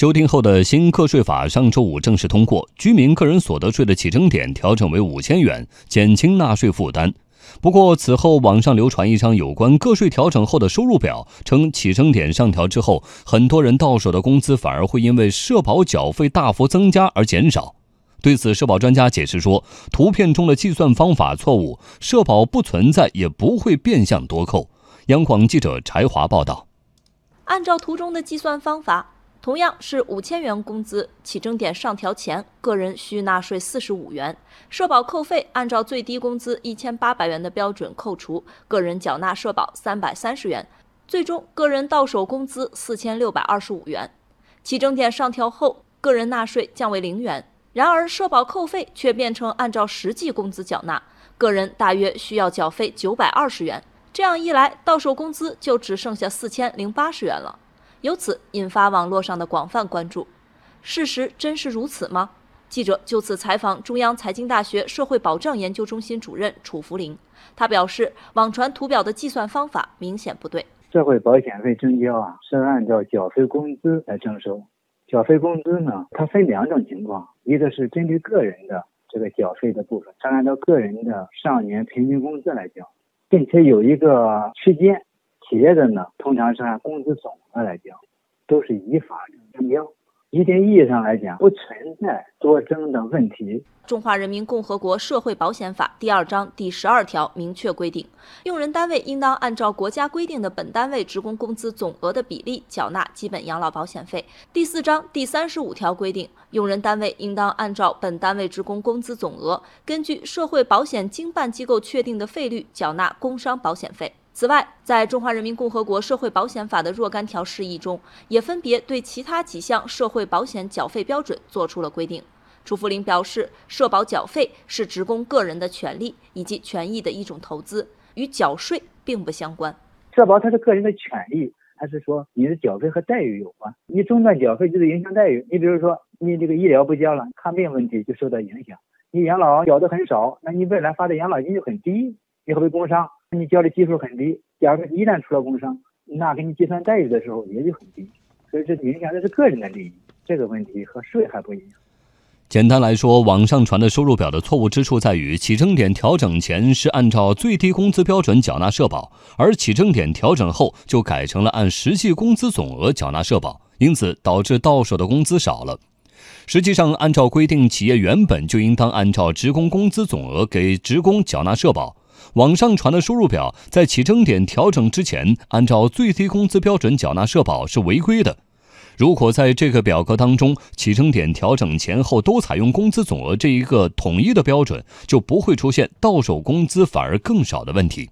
修订后的新个税法上周五正式通过，居民个人所得税的起征点调整为五千元，减轻纳税负担。不过，此后网上流传一张有关个税调整后的收入表，称起征点上调之后，很多人到手的工资反而会因为社保缴费大幅增加而减少。对此，社保专家解释说，图片中的计算方法错误，社保不存在，也不会变相多扣。央广记者柴华报道。按照图中的计算方法。同样是五千元工资，起征点上调前，个人需纳税四十五元，社保扣费按照最低工资一千八百元的标准扣除，个人缴纳社保三百三十元，最终个人到手工资四千六百二十五元。起征点上调后，个人纳税降为零元，然而社保扣费却变成按照实际工资缴纳，个人大约需要缴费九百二十元，这样一来，到手工资就只剩下四千零八十元了。由此引发网络上的广泛关注，事实真是如此吗？记者就此采访中央财经大学社会保障研究中心主任楚福林，他表示，网传图表的计算方法明显不对。社会保险费征交啊，是按照缴费工资来征收。缴费工资呢，它分两种情况，一个是针对个人的这个缴费的部分，它按照个人的上年平均工资来缴，并且有一个区间。企业的呢，通常是按工资总额来缴，都是依法征标。一定意义上来讲，不存在多征的问题。《中华人民共和国社会保险法》第二章第十二条明确规定，用人单位应当按照国家规定的本单位职工工资总额的比例缴纳基本养老保险费。第四章第三十五条规定，用人单位应当按照本单位职工工资总额，根据社会保险经办机构确定的费率缴纳工伤保险费。此外，在中华人民共和国社会保险法的若干条释义中，也分别对其他几项社会保险缴费标准作出了规定。楚福林表示，社保缴费是职工个人的权利以及权益的一种投资，与缴税并不相关。社保它是个人的权利，还是说你的缴费和待遇有关？你中断缴费就是影响待遇。你比如说，你这个医疗不交了，看病问题就受到影响。你养老缴的很少，那你未来发的养老金就很低，你会被工伤。你交的基数很低，假如说一旦出了工伤，那给你计算待遇的时候也就很低，所以这影响的是个人的利益，这个问题和税还不一样。简单来说，网上传的收入表的错误之处在于，起征点调整前是按照最低工资标准缴纳社保，而起征点调整后就改成了按实际工资总额缴纳社保，因此导致到手的工资少了。实际上，按照规定，企业原本就应当按照职工工资总额给职工缴纳社保。网上传的收入表在起征点调整之前按照最低工资标准缴纳社保是违规的。如果在这个表格当中起征点调整前后都采用工资总额这一个统一的标准，就不会出现到手工资反而更少的问题。